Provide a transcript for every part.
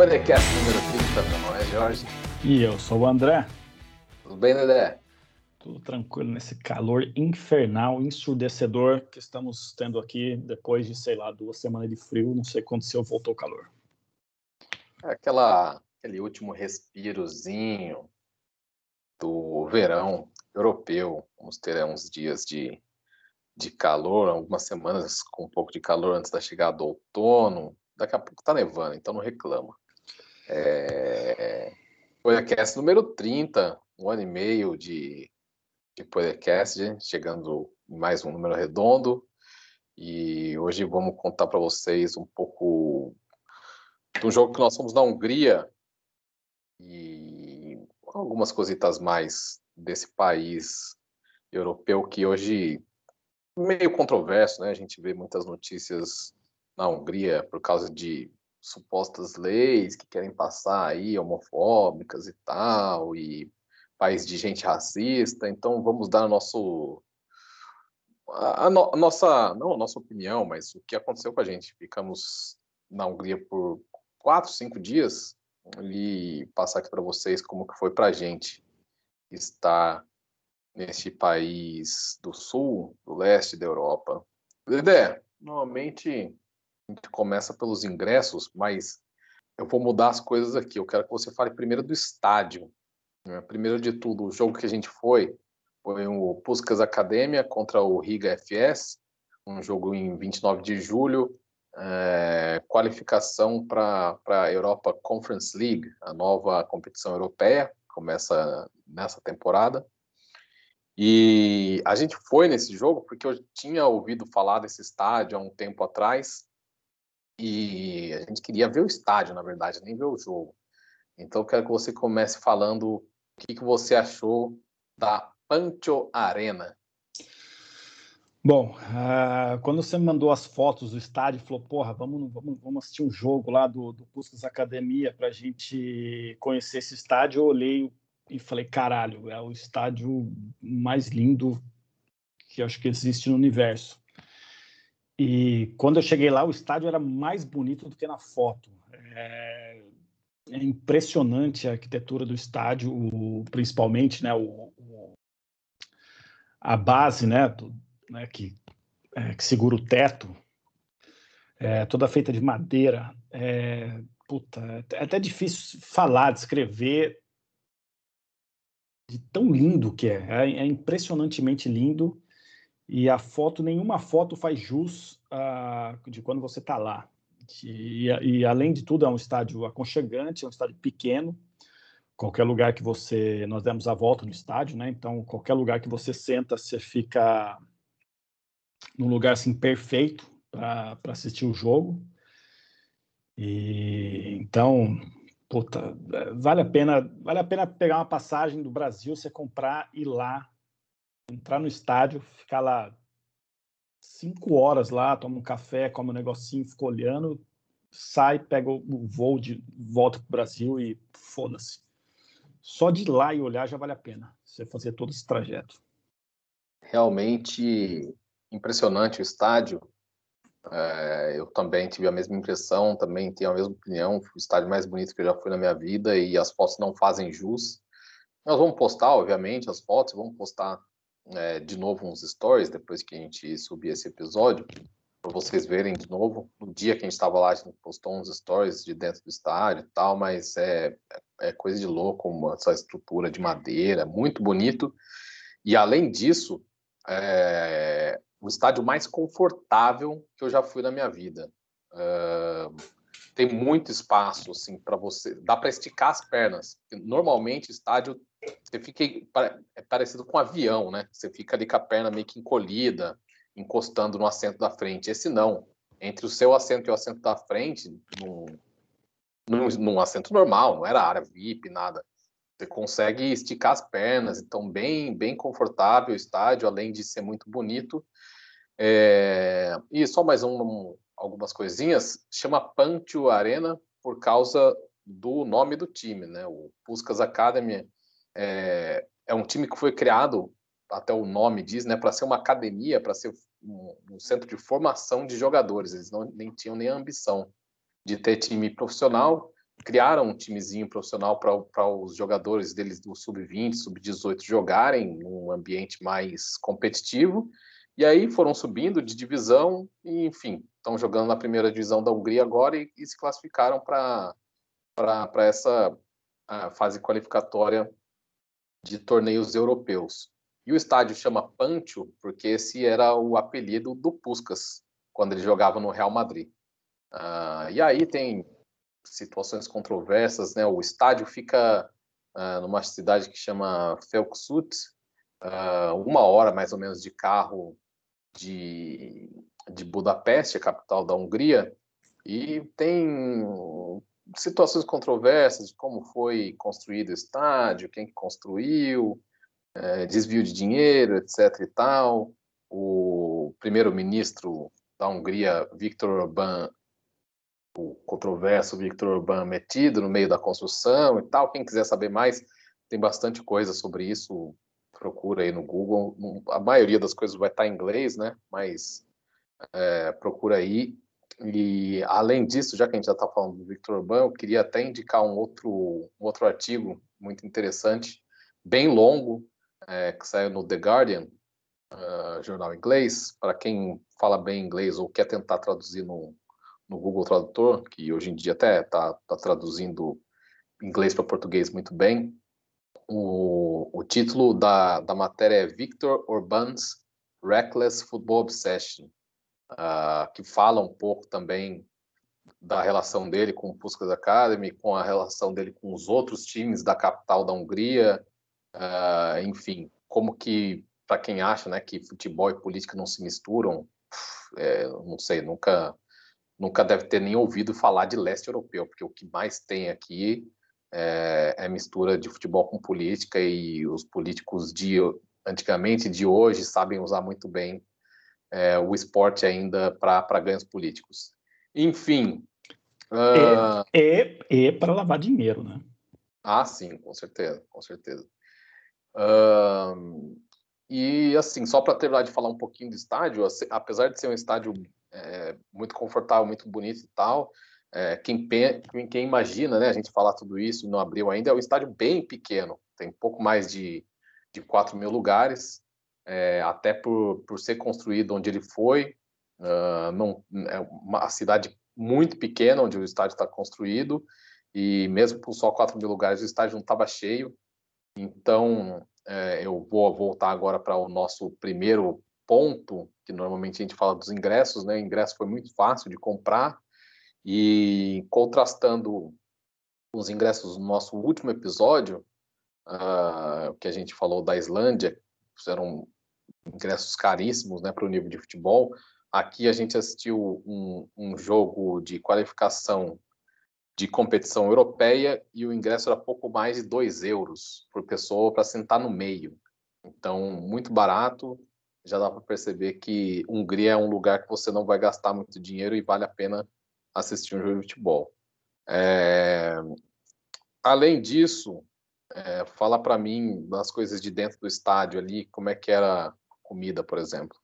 Podcast número 30, meu nome é Jorge. E eu sou o André. Tudo bem, Dedé? Tudo tranquilo nesse calor infernal, ensurdecedor que estamos tendo aqui depois de, sei lá, duas semanas de frio. Não sei quando seu voltou o calor. É aquela, aquele último respirozinho do verão europeu. Vamos ter uns dias de, de calor, algumas semanas com um pouco de calor antes da chegada do outono. Daqui a pouco tá nevando, então não reclama. É... Podcast número 30, um ano e meio de de podcast, chegando em mais um número redondo. E hoje vamos contar para vocês um pouco de um jogo que nós fomos na Hungria e algumas cositas mais desse país europeu que hoje meio controverso, né? A gente vê muitas notícias na Hungria por causa de supostas leis que querem passar aí homofóbicas e tal e país de gente racista, então vamos dar nosso a, no, a, nossa não a nossa opinião, mas o que aconteceu com a gente. Ficamos na Hungria por quatro, cinco dias e passar aqui para vocês como que foi para a gente estar neste país do sul, do leste da Europa. Dedé, normalmente gente começa pelos ingressos, mas eu vou mudar as coisas aqui. Eu quero que você fale primeiro do estádio. Né? Primeiro de tudo, o jogo que a gente foi foi o Puskas Academia contra o Riga FS, um jogo em 29 de julho, é, qualificação para a Europa Conference League, a nova competição europeia, começa nessa temporada. E a gente foi nesse jogo porque eu tinha ouvido falar desse estádio há um tempo atrás e a gente queria ver o estádio, na verdade, nem ver o jogo. Então, eu quero que você comece falando o que, que você achou da Pancho Arena. Bom, uh, quando você me mandou as fotos do estádio, falou, porra, vamos, vamos, vamos assistir um jogo lá do, do Academia para a gente conhecer esse estádio, eu olhei e falei, caralho, é o estádio mais lindo que acho que existe no universo. E quando eu cheguei lá, o estádio era mais bonito do que na foto. É, é impressionante a arquitetura do estádio, o, principalmente, né, o, o, a base, né, do, né que, é, que segura o teto, é, toda feita de madeira. É, puta, é até difícil falar, descrever de tão lindo que é. É, é impressionantemente lindo e a foto, nenhuma foto faz jus uh, de quando você está lá. E, e, além de tudo, é um estádio aconchegante, é um estádio pequeno. Qualquer lugar que você. Nós demos a volta no estádio, né? Então, qualquer lugar que você senta, você fica num lugar assim perfeito para assistir o jogo. E então, puta, vale a pena, vale a pena pegar uma passagem do Brasil, você comprar e ir lá, entrar no estádio, ficar lá cinco horas lá, toma um café, come um negocinho, fica olhando, sai, pega o voo de volta para o Brasil e foda-se. Só de lá e olhar já vale a pena, você fazer todo esse trajeto. Realmente impressionante o estádio. É, eu também tive a mesma impressão, também tenho a mesma opinião. o estádio mais bonito que eu já fui na minha vida e as fotos não fazem jus. Nós vamos postar, obviamente, as fotos, vamos postar é, de novo uns stories depois que a gente subir esse episódio, para vocês verem de novo. No dia que a gente estava lá, a gente postou uns stories de dentro do estádio e tal, mas é, é, é coisa de louco, essa estrutura de madeira, muito bonito. E além disso, é o estádio mais confortável que eu já fui na minha vida. Uh, tem muito espaço assim para você, dá para esticar as pernas. Normalmente estádio você fica é parecido com um avião, né? Você fica ali com a perna meio que encolhida, encostando no assento da frente. Esse não. Entre o seu assento e o assento da frente, num, num, num assento normal, não era área VIP, nada. Você consegue esticar as pernas, então bem, bem confortável o estádio, além de ser muito bonito. É... E só mais um, um, algumas coisinhas. Chama Pantio Arena por causa do nome do time, né? O Puskas Academy é, é um time que foi criado, até o nome diz, né, para ser uma academia, para ser um, um, centro de formação de jogadores. Eles não nem tinham nem a ambição de ter time profissional. criaram um timezinho profissional para os jogadores deles do sub-20, sub-18 jogarem num ambiente mais competitivo. E aí foram subindo de divisão e, enfim, estão jogando na primeira divisão da Hungria agora e, e se classificaram para essa fase qualificatória de torneios europeus. E o estádio chama Pancho porque esse era o apelido do Puskas quando ele jogava no Real Madrid. Uh, e aí tem situações controversas, né? O estádio fica uh, numa cidade que chama Felksut, uh, uma hora mais ou menos de carro de, de Budapeste, a capital da Hungria, e tem situações controversas de como foi construído o estádio, quem construiu, é, desvio de dinheiro, etc. e tal. O primeiro-ministro da Hungria, Viktor Orbán, o controverso Victor Urban metido no meio da construção e tal. Quem quiser saber mais, tem bastante coisa sobre isso. Procura aí no Google. A maioria das coisas vai estar em inglês, né? Mas é, procura aí. E além disso, já que a gente já está falando do Victor Urban, eu queria até indicar um outro, um outro artigo muito interessante, bem longo, é, que saiu no The Guardian, uh, jornal inglês. Para quem fala bem inglês ou quer tentar traduzir no, no Google Tradutor, que hoje em dia até está tá traduzindo inglês para português muito bem. O, o título da, da matéria é Victor Orban's Reckless Football Obsession, uh, que fala um pouco também da relação dele com o Puskas Academy, com a relação dele com os outros times da capital da Hungria, uh, enfim, como que, para quem acha né, que futebol e política não se misturam, é, não sei, nunca nunca deve ter nem ouvido falar de leste europeu, porque o que mais tem aqui é, é mistura de futebol com política e os políticos de antigamente de hoje sabem usar muito bem é, o esporte ainda para ganhos políticos. Enfim. Uh... É, é, é para lavar dinheiro, né? Ah, sim, com certeza, com certeza. Uh... E assim, só para terminar de falar um pouquinho do estádio, apesar de ser um estádio é, muito confortável, muito bonito e tal. É, quem, quem, imagina, né, a gente falar tudo isso não abriu ainda, é um estádio bem pequeno, tem pouco mais de, de 4 mil lugares, é, até por, por ser construído onde ele foi, uh, não, é uma cidade muito pequena onde o estádio está construído, e mesmo por só 4 mil lugares, o estádio não estava cheio, então é, eu vou voltar agora para o nosso primeiro ponto, que normalmente a gente fala dos ingressos, né? O ingresso foi muito fácil de comprar e contrastando os ingressos no nosso último episódio, uh, que a gente falou da Islândia, eram ingressos caríssimos, né, para o nível de futebol. Aqui a gente assistiu um, um jogo de qualificação de competição europeia e o ingresso era pouco mais de 2 euros por pessoa para sentar no meio. Então, muito barato já dá para perceber que Hungria é um lugar que você não vai gastar muito dinheiro e vale a pena assistir um jogo de futebol. É... Além disso, é, fala para mim das coisas de dentro do estádio ali, como é que era a comida, por exemplo.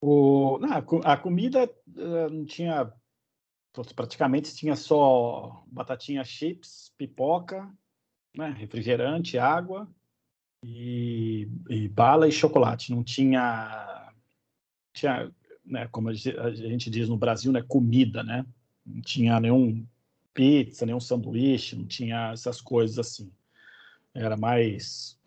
O, não, a comida eh, não tinha, praticamente tinha só batatinha chips, pipoca, né, refrigerante, água e, e, bala e chocolate. Não tinha, tinha né, como a gente diz no Brasil, né, comida, né? Não tinha nenhum pizza, nenhum sanduíche, não tinha essas coisas assim. Era mais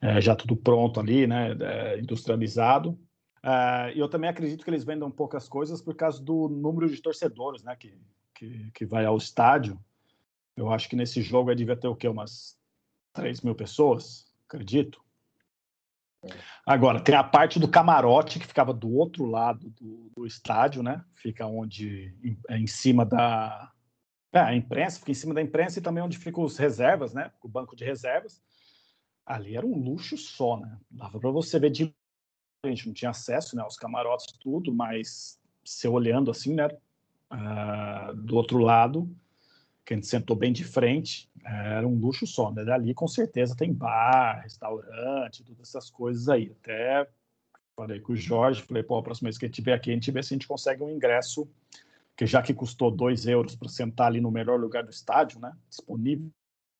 é, já tudo pronto ali, né, é, industrializado. É, e eu também acredito que eles vendam poucas coisas por causa do número de torcedores, né, que, que, que vai ao estádio. Eu acho que nesse jogo aí devia ter o quê? Umas 3 mil pessoas, acredito. Agora, tem a parte do camarote que ficava do outro lado do, do estádio, né? Fica onde, em, é em cima da. É, a imprensa, fica em cima da imprensa e também onde ficam os reservas, né? O banco de reservas. Ali era um luxo só, né? Dava para você ver de. A gente não tinha acesso né, aos camarotes, tudo, mas você olhando assim, né? Uh, do outro lado, que a gente sentou bem de frente, era um luxo só, né? Dali com certeza tem bar, restaurante, todas essas coisas aí. Até falei com o Jorge, falei, pô, a próxima vez que ele estiver aqui, a gente vê se a gente consegue um ingresso porque já que custou 2 euros para sentar ali no melhor lugar do estádio, né, disponível,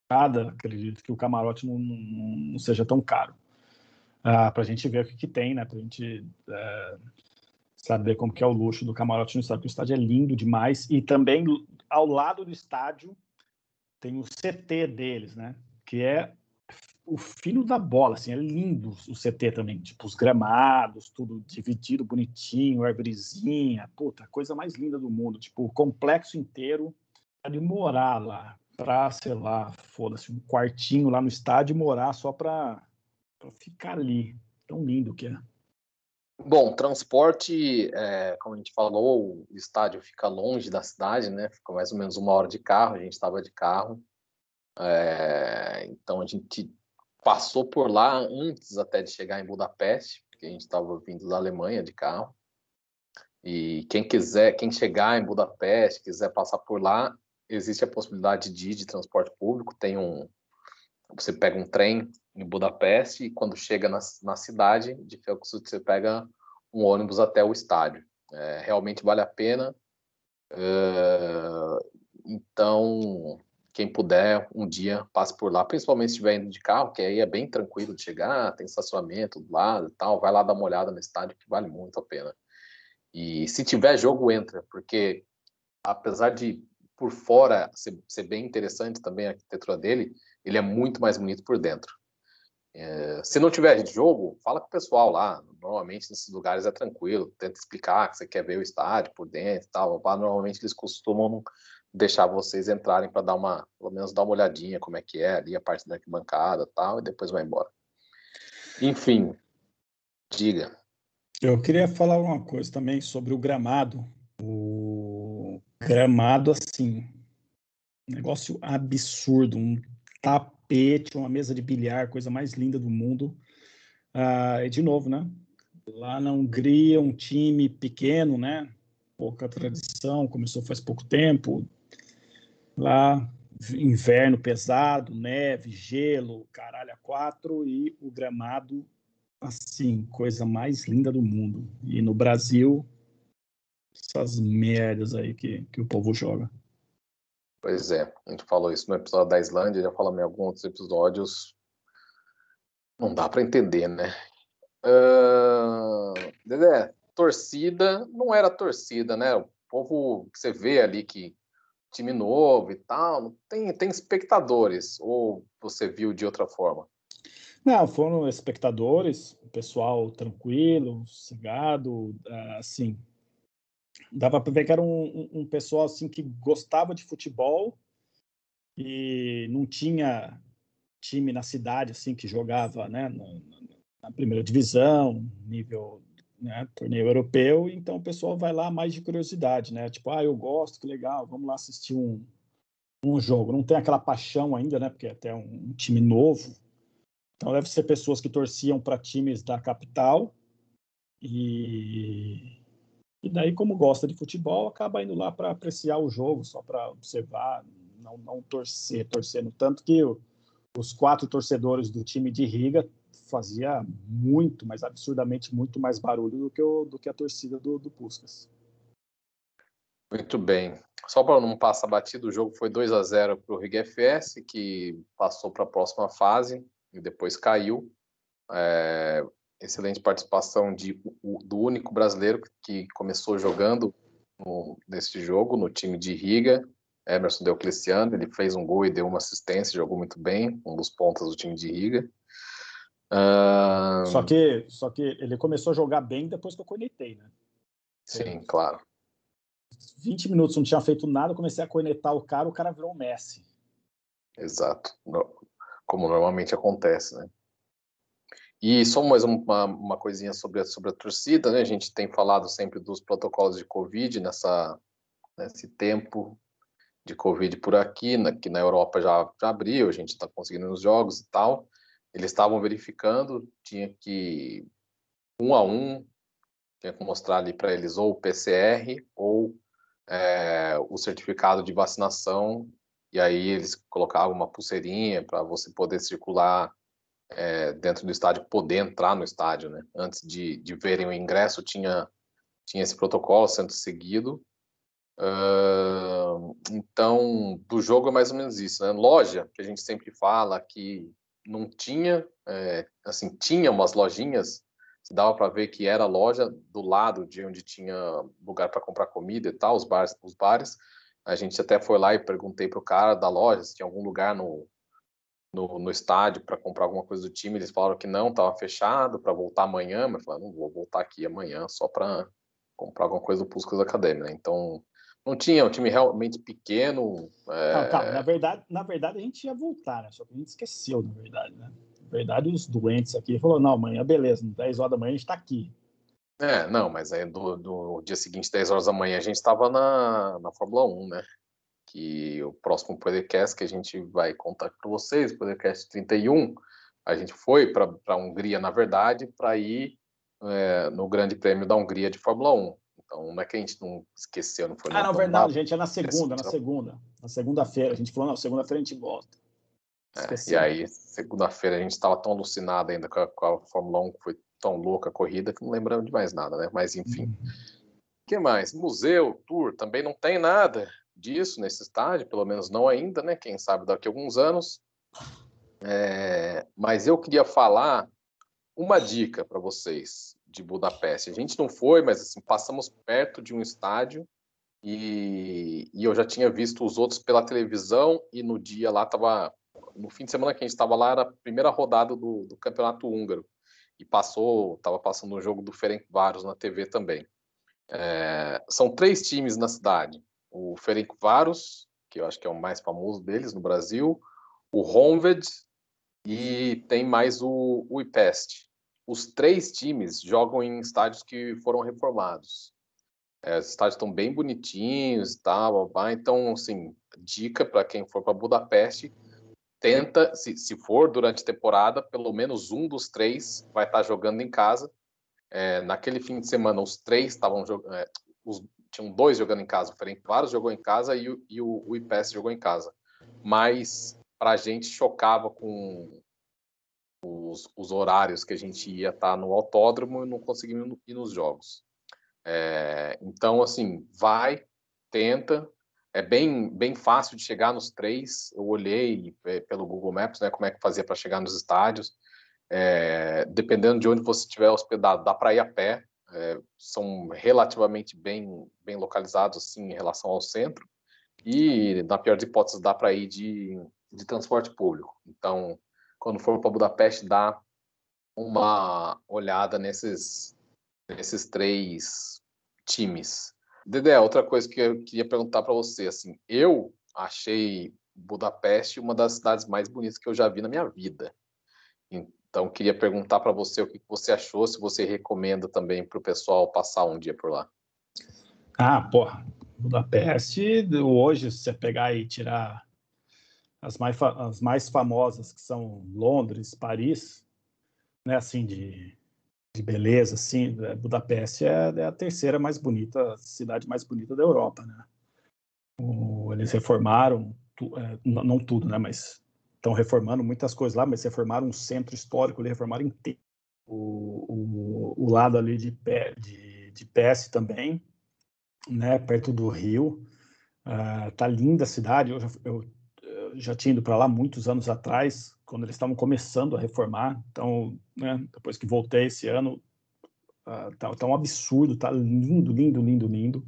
cada, acredito que o camarote não, não, não seja tão caro. Ah, para a gente ver o que, que tem, né, para a gente é, saber como que é o luxo do camarote no estádio, o estádio é lindo demais, e também ao lado do estádio tem o CT deles, né, que é o fino da bola, assim, é lindo o CT também, tipo, os gramados, tudo dividido, bonitinho, árvorezinha, puta, coisa mais linda do mundo, tipo, o complexo inteiro. De morar lá, pra, sei lá, foda-se, um quartinho lá no estádio e morar só pra, pra ficar ali, tão lindo que é. Bom, transporte, é, como a gente falou, o estádio fica longe da cidade, né, fica mais ou menos uma hora de carro, a gente estava de carro, é, então a gente passou por lá antes até de chegar em Budapeste, porque a gente estava vindo da Alemanha de carro. E quem quiser, quem chegar em Budapeste, quiser passar por lá, existe a possibilidade de ir de transporte público. Tem um, você pega um trem em Budapeste e quando chega na, na cidade de Felkshut, você pega um ônibus até o estádio. É, realmente vale a pena. Uh, então, quem puder, um dia passe por lá, principalmente se estiver indo de carro, que aí é bem tranquilo de chegar, tem estacionamento do lado e tal, vai lá dar uma olhada no estádio, que vale muito a pena. E se tiver jogo, entra, porque apesar de por fora ser, ser bem interessante também a arquitetura dele, ele é muito mais bonito por dentro. É, se não tiver jogo, fala com o pessoal lá. Normalmente nesses lugares é tranquilo, tenta explicar que você quer ver o estádio por dentro e tal. Normalmente eles costumam deixar vocês entrarem para dar uma, pelo menos dar uma olhadinha como é que é ali a parte da arquibancada tal, e depois vai embora. Enfim, diga. Eu queria falar uma coisa também sobre o gramado. O gramado, assim, negócio absurdo, um tapete, uma mesa de bilhar, coisa mais linda do mundo. Ah, e de novo, né? Lá na Hungria, um time pequeno, né? Pouca tradição, começou faz pouco tempo, Lá, inverno pesado, neve, gelo, caralho a quatro e o gramado, assim, coisa mais linda do mundo. E no Brasil, essas merdas aí que, que o povo joga. Pois é, a gente falou isso no episódio da Islândia, já falamos em alguns outros episódios. Não dá para entender, né? Uh, Dedé, torcida não era torcida, né? O povo que você vê ali que time novo e tal, tem, tem espectadores, ou você viu de outra forma? Não, foram espectadores, pessoal tranquilo, sossegado, assim, dava para ver que era um, um, pessoal assim que gostava de futebol e não tinha time na cidade assim que jogava, né, na, na primeira divisão, nível né, torneio europeu, então o pessoal vai lá mais de curiosidade, né? Tipo, ah, eu gosto, que legal, vamos lá assistir um, um jogo. Não tem aquela paixão ainda, né? Porque é até um, um time novo. Então deve ser pessoas que torciam para times da capital e e daí como gosta de futebol acaba indo lá para apreciar o jogo, só para observar, não não torcer, torcendo tanto que os quatro torcedores do time de Riga fazia muito, mas absurdamente muito mais barulho do que, o, do que a torcida do, do Puskas. Muito bem. Só para não passar batido, o jogo foi 2 a 0 para o Riga FS, que passou para a próxima fase e depois caiu. É, excelente participação de, do único brasileiro que começou jogando no, nesse jogo, no time de Riga, Emerson Deocleciano. Ele fez um gol e deu uma assistência, jogou muito bem, um dos pontas do time de Riga. Uh... Só, que, só que ele começou a jogar bem depois que eu conectei, né? Sim, claro. 20 minutos não tinha feito nada, comecei a conectar o cara, o cara virou Messi. Exato. Como normalmente acontece, né? E só mais uma, uma coisinha sobre a, sobre a torcida, né? A gente tem falado sempre dos protocolos de Covid nessa, nesse tempo de Covid por aqui, né? que na Europa já, já abriu, a gente está conseguindo os jogos e tal eles estavam verificando, tinha que um a um, tinha que mostrar ali para eles ou o PCR ou é, o certificado de vacinação, e aí eles colocavam uma pulseirinha para você poder circular é, dentro do estádio, poder entrar no estádio, né? Antes de, de verem o ingresso, tinha, tinha esse protocolo sendo seguido. Uh, então, do jogo é mais ou menos isso, né? Loja, que a gente sempre fala que não tinha, é, assim, tinha umas lojinhas, dava para ver que era loja do lado de onde tinha lugar para comprar comida e tal, os bares, os bares. A gente até foi lá e perguntei pro cara da loja se tinha algum lugar no, no, no estádio para comprar alguma coisa do time. Eles falaram que não, estava fechado para voltar amanhã, mas falei, não vou voltar aqui amanhã só para comprar alguma coisa do Puskas Academy, né? Então, não tinha, um time realmente pequeno. É... Não, calma, na verdade, na verdade a gente ia voltar, né? Só que a gente esqueceu, na verdade, né? Na verdade, os doentes aqui falaram, não, amanhã, beleza, 10 horas da manhã a gente está aqui. É, não, mas aí do, do dia seguinte, 10 horas da manhã, a gente estava na, na Fórmula 1, né? Que o próximo podcast que a gente vai contar para vocês, podcast 31, a gente foi para a Hungria, na verdade, para ir é, no Grande Prêmio da Hungria de Fórmula 1. Então, não é que a gente não esqueceu, não foi Ah, não, verdade, gente, é na segunda, na segunda. Na segunda-feira. A gente falou, não, segunda-feira a gente volta. É, e aí, segunda-feira, a gente estava tão alucinado ainda com a, com a, Fórmula 1, que foi tão louca a corrida, que não lembramos de mais nada, né? Mas, enfim. Uhum. O que mais? Museu, tour, também não tem nada disso nesse estádio, pelo menos não ainda, né? Quem sabe daqui a alguns anos. É, mas eu queria falar uma dica para vocês de Budapeste. A gente não foi, mas assim, passamos perto de um estádio e, e, eu já tinha visto os outros pela televisão e no dia lá estava no fim de semana que a gente estava lá era a primeira rodada do, do campeonato húngaro e passou, estava passando o jogo do Ferencváros na TV também. É, são três times na cidade: o Ferencváros, que eu acho que é o mais famoso deles no Brasil, o Honved e tem mais o, o IPEST os três times jogam em estádios que foram reformados. É, os estádios estão bem bonitinhos e tal, então, assim, dica para quem for para Budapeste, tenta, se, se for durante a temporada, pelo menos um dos três vai estar tá jogando em casa. É, naquele fim de semana, os três estavam jogando, é, tinham dois jogando em casa, o Ferencváros jogou em casa e, o, e o, o IPS jogou em casa. Mas para a gente chocava com os, os horários que a gente ia estar tá no autódromo e não conseguimos ir nos jogos. É, então, assim, vai, tenta. É bem, bem fácil de chegar nos três. Eu olhei é, pelo Google Maps, né, como é que fazia para chegar nos estádios. É, dependendo de onde você estiver hospedado, dá para ir a pé. É, são relativamente bem, bem localizados assim em relação ao centro. E, na pior das hipóteses, dá para ir de, de transporte público. Então, quando for para Budapeste, dá uma olhada nesses, nesses três times. Dedé, outra coisa que eu queria perguntar para você, assim, eu achei Budapeste uma das cidades mais bonitas que eu já vi na minha vida. Então, queria perguntar para você o que você achou, se você recomenda também para o pessoal passar um dia por lá. Ah, porra, Budapeste, hoje, se você pegar e tirar as mais, as mais famosas, que são Londres, Paris, né, assim, de, de beleza, assim, é, Budapeste é, é, a terceira mais bonita, cidade mais bonita da Europa, né? O, eles reformaram, tu, é, não, tudo, né, mas estão reformando muitas coisas lá, mas reformaram um centro histórico, reformaram inteiro. O, o, o lado ali de, de, de PS também, né, perto do Rio, uh, tá linda a cidade, eu, eu já tinha ido para lá muitos anos atrás, quando eles estavam começando a reformar. Então, né, depois que voltei esse ano, uh, tá, tá, um absurdo, tá lindo, lindo, lindo, lindo.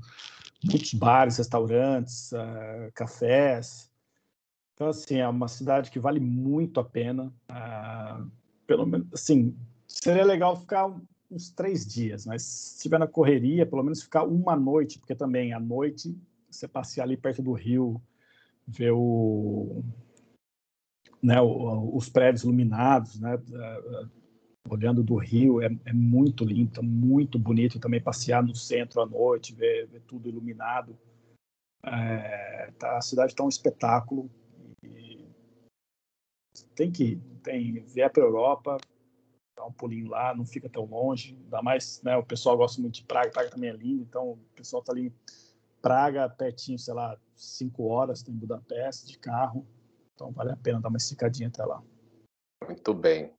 Muitos bares, restaurantes, uh, cafés. Então, assim, é uma cidade que vale muito a pena. Uh, pelo menos, assim, seria legal ficar uns três dias, mas se estiver na correria, pelo menos ficar uma noite, porque também à noite você passear ali perto do rio, ver o, né, os prédios iluminados, né, olhando do rio, é, é muito lindo, tá muito bonito também passear no centro à noite, ver, ver tudo iluminado. É, tá, a cidade está um espetáculo. Tem que tem vier para a Europa, dar um pulinho lá, não fica tão longe. Ainda mais, né, o pessoal gosta muito de Praga, Praga também é lindo, então o pessoal está ali Praga, pertinho, sei lá, cinco horas, tem Budapeste de carro. Então vale a pena dar uma esticadinha até lá. Muito bem.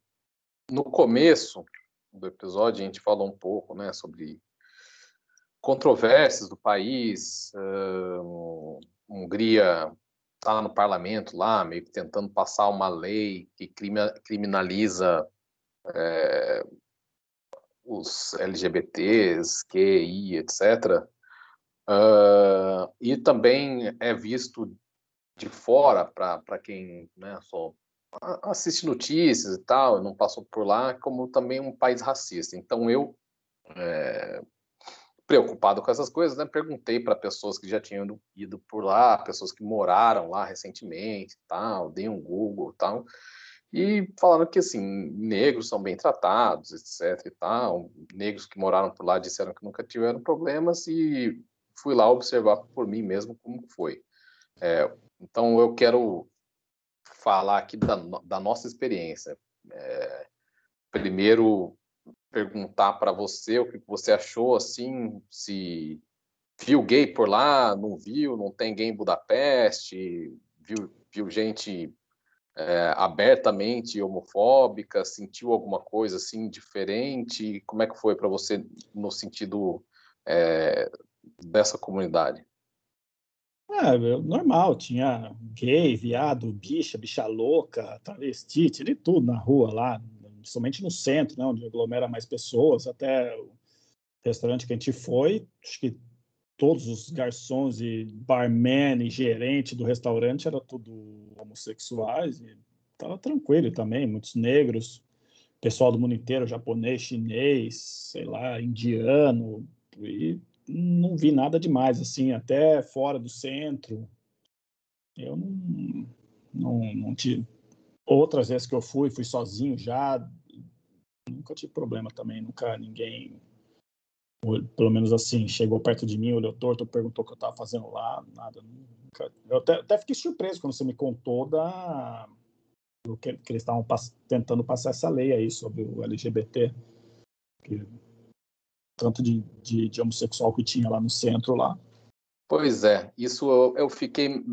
No começo do episódio, a gente falou um pouco né, sobre controvérsias do país. Hungria está no parlamento lá, meio que tentando passar uma lei que criminaliza é, os LGBTs, QI, etc. Uh, e também é visto de fora para quem né, só assiste notícias e tal, não passou por lá, como também um país racista. Então eu, é, preocupado com essas coisas, né, perguntei para pessoas que já tinham ido por lá, pessoas que moraram lá recentemente, tal, dei um Google, tal, e falaram que assim negros são bem tratados, etc. E tal, negros que moraram por lá disseram que nunca tiveram problemas e fui lá observar por mim mesmo como foi. É, então eu quero falar aqui da, da nossa experiência. É, primeiro, perguntar para você o que você achou, assim, se viu gay por lá, não viu, não tem gay em Budapeste, viu, viu gente é, abertamente homofóbica, sentiu alguma coisa assim diferente? Como é que foi para você no sentido é, dessa comunidade? É, normal, tinha gay, viado, bicha, bicha louca, travesti, de tudo na rua lá, somente no centro, né, onde aglomera mais pessoas, até o restaurante que a gente foi, acho que todos os garçons e barman e gerente do restaurante era tudo homossexuais e tava tranquilo também, muitos negros, pessoal do mundo inteiro, japonês, chinês, sei lá, indiano, e não vi nada demais, assim, até fora do centro. Eu não, não, não tive. Outras vezes que eu fui, fui sozinho já. Nunca tive problema também, nunca ninguém, pelo menos assim, chegou perto de mim, olhou torto, perguntou o que eu estava fazendo lá, nada. Nunca. Eu até, até, fiquei surpreso quando você me contou da que, que eles estavam tentando passar essa lei aí sobre o LGBT. Que tanto de, de, de, homossexual que tinha lá no centro lá. Pois é, isso eu, eu fiquei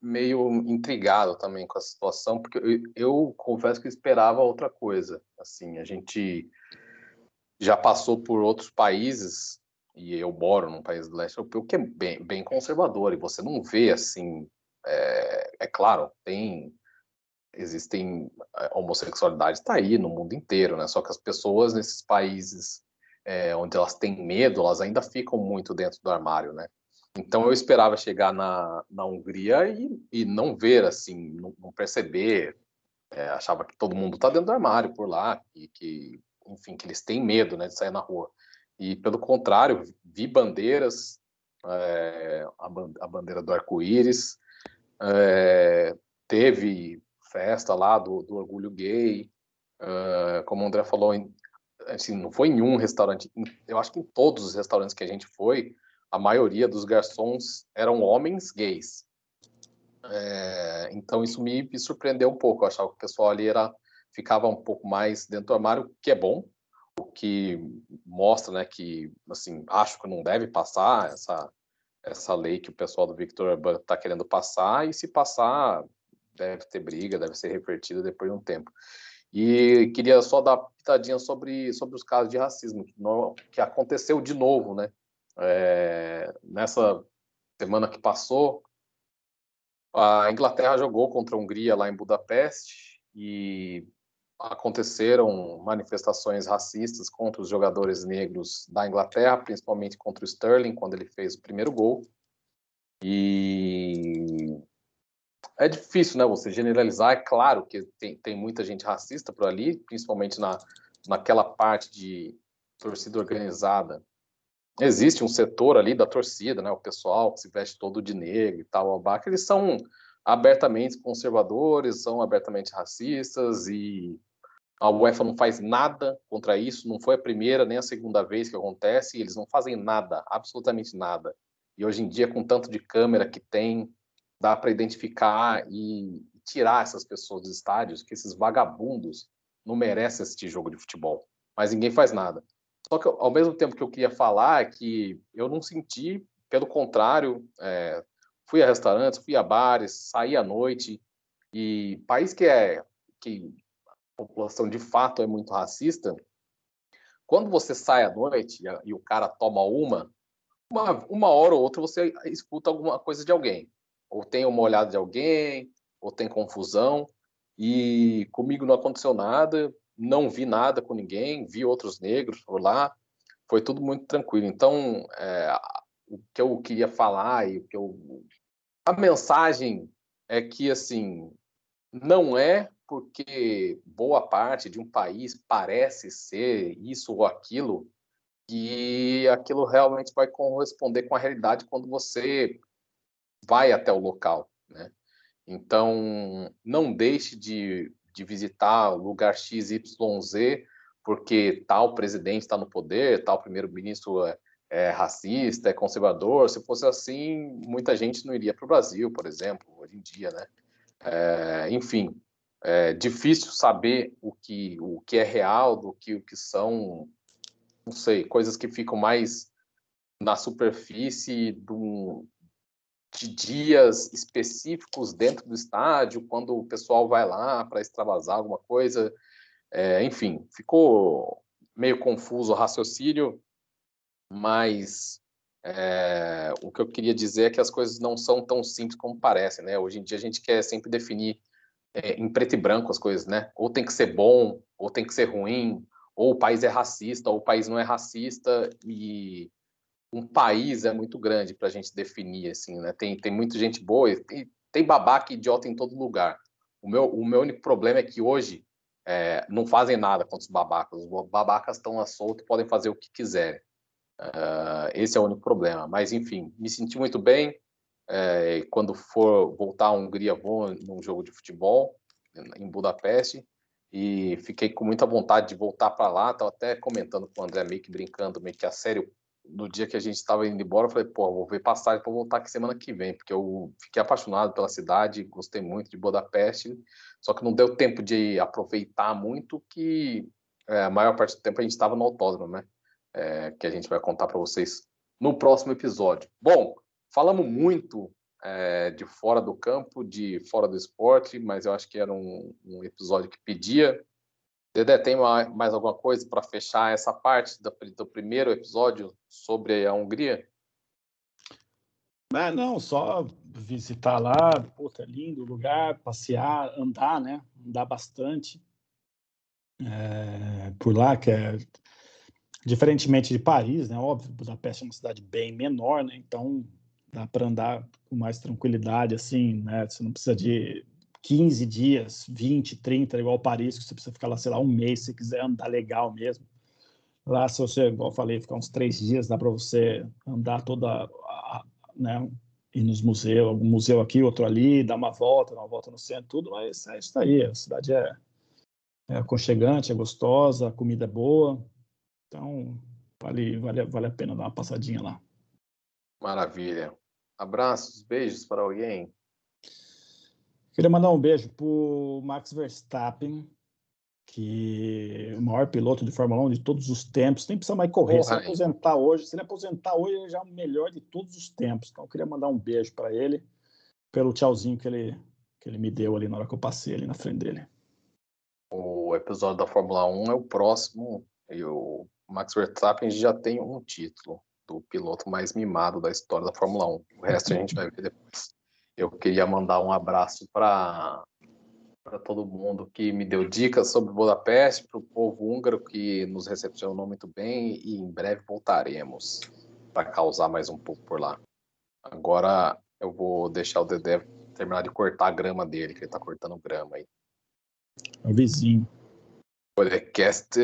meio intrigado também com a situação, porque eu, eu, confesso que esperava outra coisa. Assim, a gente já passou por outros países e eu moro num país do leste europeu que é bem, bem conservador e você não vê assim. É, é claro, tem existem a homossexualidade está aí no mundo inteiro, né? Só que as pessoas nesses países é, onde elas têm medo, elas ainda ficam muito dentro do armário, né? Então eu esperava chegar na, na Hungria e, e não ver, assim, não, não perceber, é, achava que todo mundo está dentro do armário por lá, e que, enfim, que eles têm medo, né, de sair na rua. E pelo contrário, vi bandeiras, é, a, bandeira do arco-íris, é, teve festa lá do, do orgulho gay, é, como o André falou, assim, não foi em um restaurante, eu acho que em todos os restaurantes que a gente foi, a maioria dos garçons eram homens gays. É, então isso me, me, surpreendeu um pouco. Eu achava que o pessoal ali era, ficava um pouco mais dentro do armário, que é bom, o que mostra, né, que assim acho que não deve passar essa essa lei que o pessoal do Victor está querendo passar e se passar deve ter briga, deve ser revertida depois de um tempo. E queria só dar uma pitadinha sobre, sobre os casos de racismo, que, no, que aconteceu de novo, né? É, nessa semana que passou, a Inglaterra jogou contra a Hungria lá em Budapeste e aconteceram manifestações racistas contra os jogadores negros da Inglaterra, principalmente contra o Sterling, quando ele fez o primeiro gol. E é difícil, né, você generalizar. É claro que tem, tem muita gente racista por ali, principalmente na, naquela parte de torcida organizada. Existe um setor ali da torcida, né, o pessoal que se veste todo de negro e tal, que eles são abertamente conservadores, são abertamente racistas e a UEFA não faz nada contra isso, não foi a primeira nem a segunda vez que acontece, eles não fazem nada, absolutamente nada. E hoje em dia, com tanto de câmera que tem, dá para identificar e tirar essas pessoas dos estádios, que esses vagabundos não merecem assistir jogo de futebol, mas ninguém faz nada. Só que ao mesmo tempo que eu queria falar é que eu não senti, pelo contrário, é, fui a restaurantes, fui a bares, saí à noite e país que é que a população de fato é muito racista, quando você sai à noite e, o cara toma uma, uma, uma hora ou outra você escuta alguma coisa de alguém. Ou tem uma olhada de alguém, ou tem confusão. E comigo não aconteceu nada, não vi nada com ninguém, vi outros negros por lá, foi tudo muito tranquilo. Então, é, o que eu queria falar e o que eu. A mensagem é que, assim, não é porque boa parte de um país parece ser isso ou aquilo que aquilo realmente vai corresponder com a realidade quando você vai até o local, né? Então, não deixe de, de visitar o lugar XYZ porque tal presidente está no poder, tal primeiro-ministro é, é, racista, é conservador. Se fosse assim, muita gente não iria para o Brasil, por exemplo, hoje em dia, né? É, enfim, é difícil saber o que, o que é real do que o que são, não sei, coisas que ficam mais na superfície do, de dias específicos dentro do estádio, quando o pessoal vai lá para extravasar alguma coisa. É, enfim, ficou meio confuso o raciocínio, mas é, o que eu queria dizer é que as coisas não são tão simples como parecem, né? Hoje em dia a gente quer sempre definir é, em preto e branco as coisas, né? Ou tem que ser bom, ou tem que ser ruim, ou o país é racista, ou o país não é racista, e um país é muito grande para a gente definir, assim, né? Tem, tem muita gente boa, e tem babaca idiota em todo lugar. O meu, o meu único problema é que hoje é, não fazem nada contra os babacas. Os babacas estão à solta e podem fazer o que quiserem. Uh, esse é o único problema. Mas, enfim, me senti muito bem. É, quando for voltar à Hungria, vou num jogo de futebol em Budapeste e fiquei com muita vontade de voltar para lá. Estava até comentando com o André, meio que brincando, meio que a sério. No dia que a gente estava indo embora, eu falei, pô, vou ver passagem para voltar aqui semana que vem, porque eu fiquei apaixonado pela cidade, gostei muito de Budapeste, só que não deu tempo de aproveitar muito, que é, a maior parte do tempo a gente estava no autódromo, né? É, que a gente vai contar para vocês no próximo episódio. Bom, Falamos muito é, de fora do campo, de fora do esporte, mas eu acho que era um, um episódio que pedia. Dedé, tem mais alguma coisa para fechar essa parte do, do, primeiro episódio sobre a Hungria? É, não, só visitar lá, puta, lindo lugar, passear, andar, né? Andar bastante. É, por lá, que é diferentemente de Paris, né? Óbvio, Budapeste é uma cidade bem menor, né? Então dá para andar com mais tranquilidade, assim, né? Você não precisa de 15 dias, 20, 30, igual Paris, que você precisa ficar lá, sei lá, um mês se quiser andar legal mesmo. Lá, se você, igual eu falei, ficar uns três dias, dá para você andar toda, né? Ir nos museus, um museu aqui, outro ali, dar uma volta, dar uma volta no centro, tudo, mas é isso aí. A cidade é, é aconchegante, é gostosa, a comida é boa. Então, vale, vale, vale a pena dar uma passadinha lá. Maravilha. Abraços, beijos para alguém. Queria mandar um beijo para o Max Verstappen, que é o maior piloto de Fórmula 1 de todos os tempos. Nem precisa mais correr. se ele aposentar hoje, se ele aposentar hoje, ele já é o melhor de todos os tempos. Então, eu queria mandar um beijo para ele pelo tchauzinho que ele, que ele me deu ali na hora que eu passei ali na frente dele. O episódio da Fórmula 1 é o próximo e o Max Verstappen já tem um título do piloto mais mimado da história da Fórmula 1. O resto a gente vai ver depois. Eu queria mandar um abraço para para todo mundo que me deu dicas sobre Budapeste, para o povo húngaro que nos recepcionou muito bem e em breve voltaremos para causar mais um pouco por lá. Agora eu vou deixar o Dedé terminar de cortar a grama dele, que ele está cortando grama aí. É o vizinho. Podcast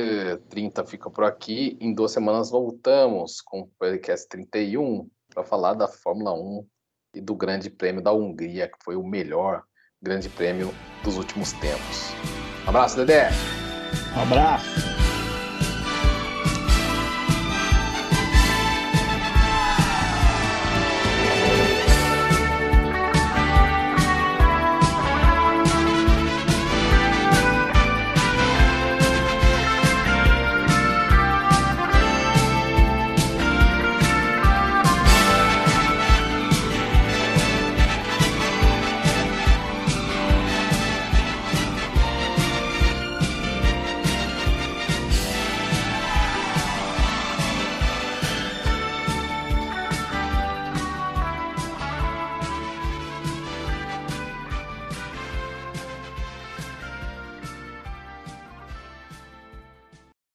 30 fica por aqui. Em duas semanas voltamos com o podcast 31 para falar da Fórmula 1 e do Grande Prêmio da Hungria, que foi o melhor Grande Prêmio dos últimos tempos. Um abraço, Dedé. Um abraço.